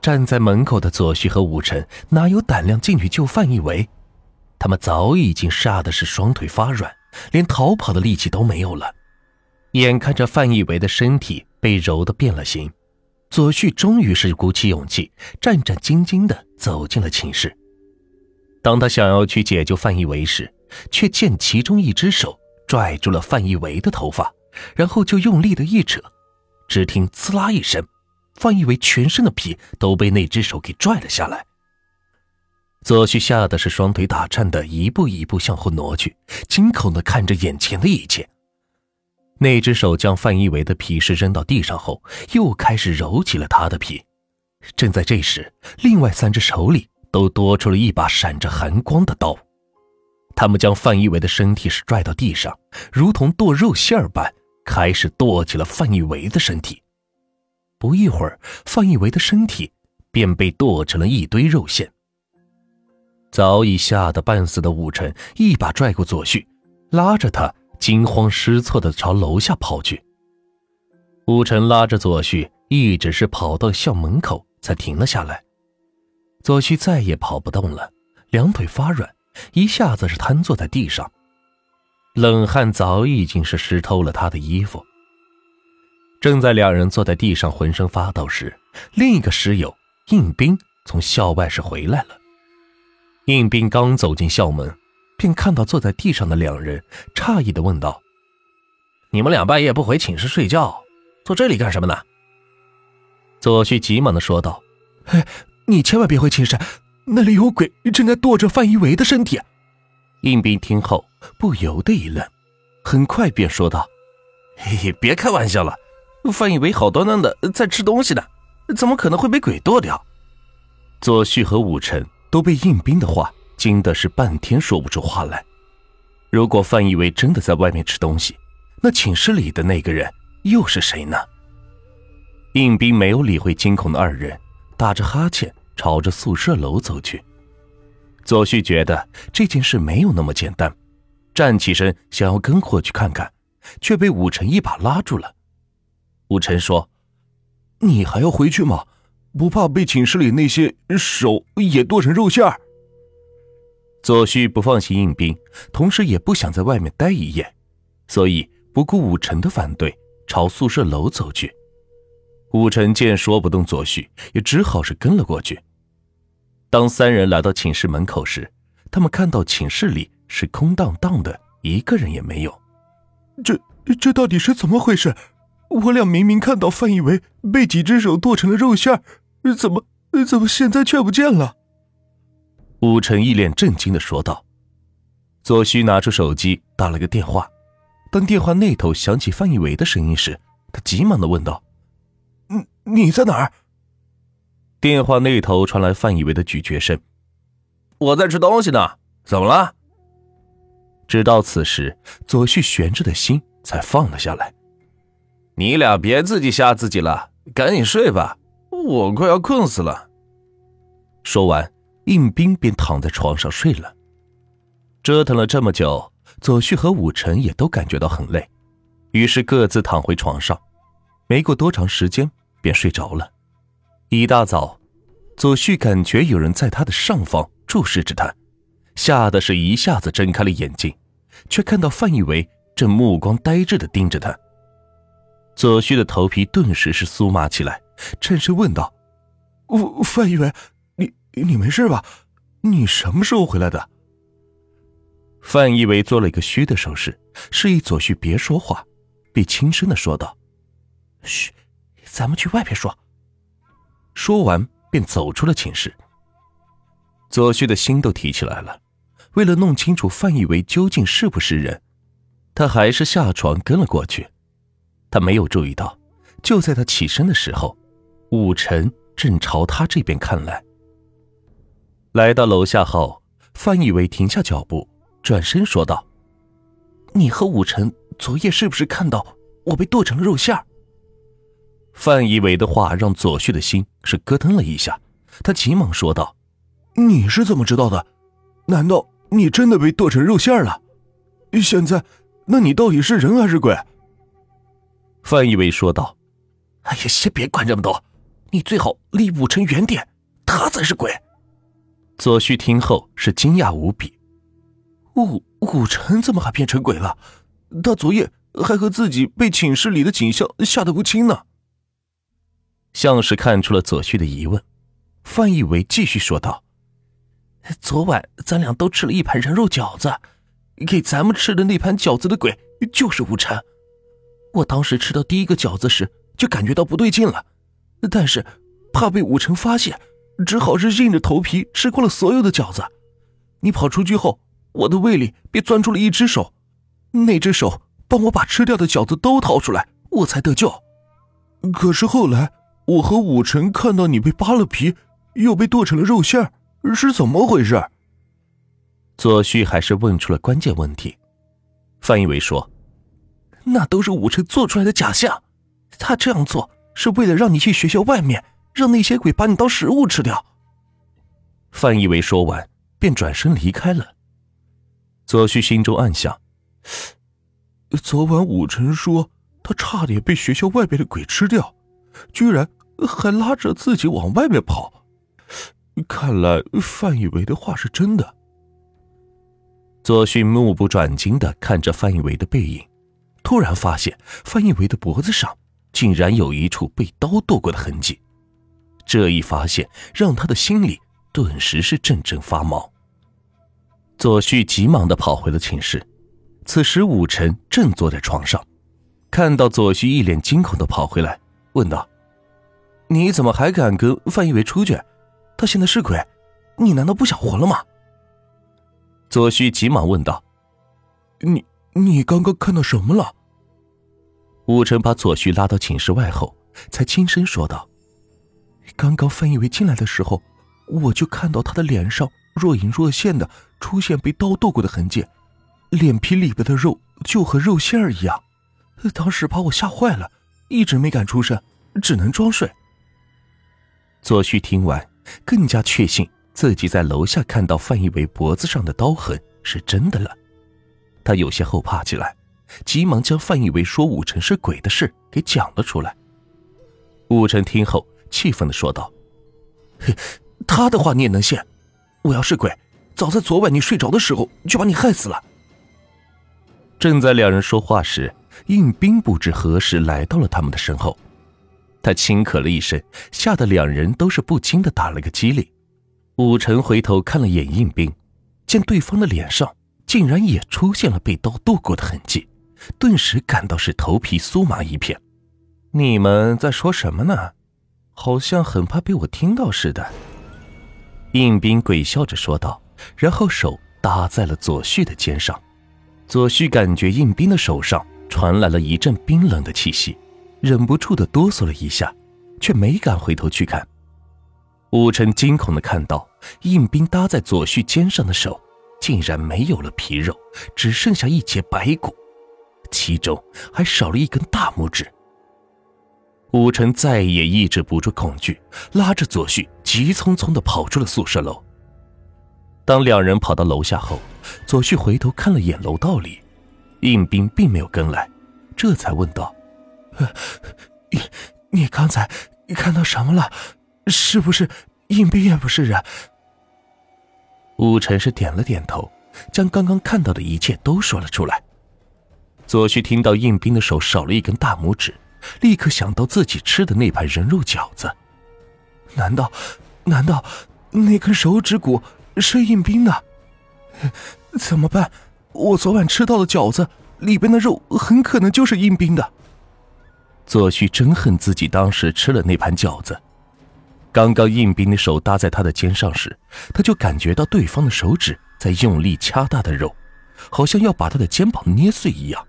站在门口的左旭和武晨哪有胆量进去救范一维？他们早已经吓得是双腿发软，连逃跑的力气都没有了。眼看着范一维的身体被揉得变了形，左旭终于是鼓起勇气，战战兢兢地走进了寝室。当他想要去解救范一维时，却见其中一只手拽住了范一维的头发，然后就用力的一扯，只听“呲啦”一声。范一维全身的皮都被那只手给拽了下来，左旭吓得是双腿打颤的，一步一步向后挪去，惊恐的看着眼前的一切。那只手将范一伟的皮是扔到地上后，又开始揉起了他的皮。正在这时，另外三只手里都多出了一把闪着寒光的刀，他们将范一伟的身体是拽到地上，如同剁肉馅儿般，开始剁起了范一伟的身体。不一会儿，范一维的身体便被剁成了一堆肉馅。早已吓得半死的武晨一把拽过左旭，拉着他惊慌失措的朝楼下跑去。武晨拉着左旭，一直是跑到校门口才停了下来。左旭再也跑不动了，两腿发软，一下子是瘫坐在地上，冷汗早已经是湿透了他的衣服。正在两人坐在地上浑身发抖时，另一个室友应斌从校外是回来了。应斌刚走进校门，便看到坐在地上的两人，诧异的问道：“你们俩半夜不回寝室睡觉，坐这里干什么呢？”左旭急忙的说道：“哎，你千万别回寝室，那里有鬼，正在剁着范一维的身体。”应斌听后不由得一愣，很快便说道：“嘿嘿，别开玩笑了。”范以为好端端的在吃东西呢，怎么可能会被鬼剁掉？左旭和武晨都被应斌的话惊的是半天说不出话来。如果范以为真的在外面吃东西，那寝室里的那个人又是谁呢？应斌没有理会惊恐的二人，打着哈欠朝着宿舍楼走去。左旭觉得这件事没有那么简单，站起身想要跟过去看看，却被武晨一把拉住了。武晨说：“你还要回去吗？不怕被寝室里那些手也剁成肉馅儿？”左旭不放心应兵，同时也不想在外面待一夜，所以不顾武晨的反对，朝宿舍楼走去。武晨见说不动左旭，也只好是跟了过去。当三人来到寝室门口时，他们看到寝室里是空荡荡的，一个人也没有。这这到底是怎么回事？我俩明明看到范以为被几只手剁成了肉馅儿，怎么怎么现在却不见了？武晨一脸震惊的说道。左旭拿出手机打了个电话，当电话那头响起范以为的声音时，他急忙的问道：“你你在哪儿？”电话那头传来范以为的咀嚼声：“我在吃东西呢，怎么了？”直到此时，左旭悬着的心才放了下来。你俩别自己吓自己了，赶紧睡吧，我快要困死了。说完，应兵便躺在床上睡了。折腾了这么久，左旭和武晨也都感觉到很累，于是各自躺回床上。没过多长时间，便睡着了。一大早，左旭感觉有人在他的上方注视着他，吓得是一下子睁开了眼睛，却看到范以为正目光呆滞的盯着他。左旭的头皮顿时是酥麻起来，颤声问道：“范一伟，你你没事吧？你什么时候回来的？”范一伟做了一个虚的手势，示意左旭别说话，并轻声的说道：“嘘，咱们去外边说。”说完便走出了寝室。左旭的心都提起来了，为了弄清楚范一伟究竟是不是人，他还是下床跟了过去。他没有注意到，就在他起身的时候，武晨正朝他这边看来。来到楼下后，范以为停下脚步，转身说道：“你和武晨昨夜是不是看到我被剁成了肉馅？”范以为的话让左旭的心是咯噔了一下，他急忙说道：“你是怎么知道的？难道你真的被剁成肉馅了？现在，那你到底是人还是鬼？”范一伟说道：“哎呀，先别管这么多，你最好离武成远点，他才是鬼。左旭听后是惊讶无比，武武成怎么还变成鬼了？他昨夜还和自己被寝室里的景象吓得不轻呢。像是看出了左旭的疑问，范一伟继续说道：“昨晚咱俩都吃了一盘人肉饺子，给咱们吃的那盘饺子的鬼就是武成。我当时吃到第一个饺子时就感觉到不对劲了，但是怕被武成发现，只好是硬着头皮吃光了所有的饺子。你跑出去后，我的胃里便钻出了一只手，那只手帮我把吃掉的饺子都掏出来，我才得救。可是后来……”我和武成看到你被扒了皮，又被剁成了肉馅是怎么回事？左旭还是问出了关键问题。范一伟说：“那都是武成做出来的假象，他这样做是为了让你去学校外面，让那些鬼把你当食物吃掉。”范一伟说完，便转身离开了。左旭心中暗想：昨晚武成说他差点被学校外边的鬼吃掉，居然。还拉着自己往外面跑，看来范以为的话是真的。左旭目不转睛的看着范以为的背影，突然发现范一维的脖子上竟然有一处被刀剁过的痕迹，这一发现让他的心里顿时是阵阵发毛。左旭急忙的跑回了寝室，此时武晨正坐在床上，看到左旭一脸惊恐的跑回来，问道。你怎么还敢跟范一伟出去？他现在是鬼，你难道不想活了吗？左旭急忙问道：“你你刚刚看到什么了？”武晨把左旭拉到寝室外后，才轻声说道：“刚刚范一伟进来的时候，我就看到他的脸上若隐若现的出现被刀剁过的痕迹，脸皮里边的肉就和肉馅儿一样。当时把我吓坏了，一直没敢出声，只能装睡。”左旭听完，更加确信自己在楼下看到范一伟脖子上的刀痕是真的了。他有些后怕起来，急忙将范一伟说武成是鬼的事给讲了出来。武成听后，气愤的说道：“ 他的话你也能信？我要是鬼，早在昨晚你睡着的时候就把你害死了。”正在两人说话时，应兵不知何时来到了他们的身后。他轻咳了一声，吓得两人都是不禁的打了个激灵。武成回头看了眼应兵，见对方的脸上竟然也出现了被刀剁过的痕迹，顿时感到是头皮酥麻一片。你们在说什么呢？好像很怕被我听到似的。应兵鬼笑着说道，然后手搭在了左旭的肩上。左旭感觉应兵的手上传来了一阵冰冷的气息。忍不住的哆嗦了一下，却没敢回头去看。武晨惊恐的看到应兵搭在左旭肩上的手，竟然没有了皮肉，只剩下一截白骨，其中还少了一根大拇指。武晨再也抑制不住恐惧，拉着左旭急匆匆的跑出了宿舍楼。当两人跑到楼下后，左旭回头看了眼楼道里，应兵并没有跟来，这才问道。你你刚才你看到什么了？是不是应兵也不是人？武晨是点了点头，将刚刚看到的一切都说了出来。左旭听到应兵的手少了一根大拇指，立刻想到自己吃的那盘人肉饺子。难道难道那根手指骨是应兵的？怎么办？我昨晚吃到的饺子里边的肉很可能就是应兵的。左旭真恨自己当时吃了那盘饺子。刚刚应兵的手搭在他的肩上时，他就感觉到对方的手指在用力掐他的肉，好像要把他的肩膀捏碎一样。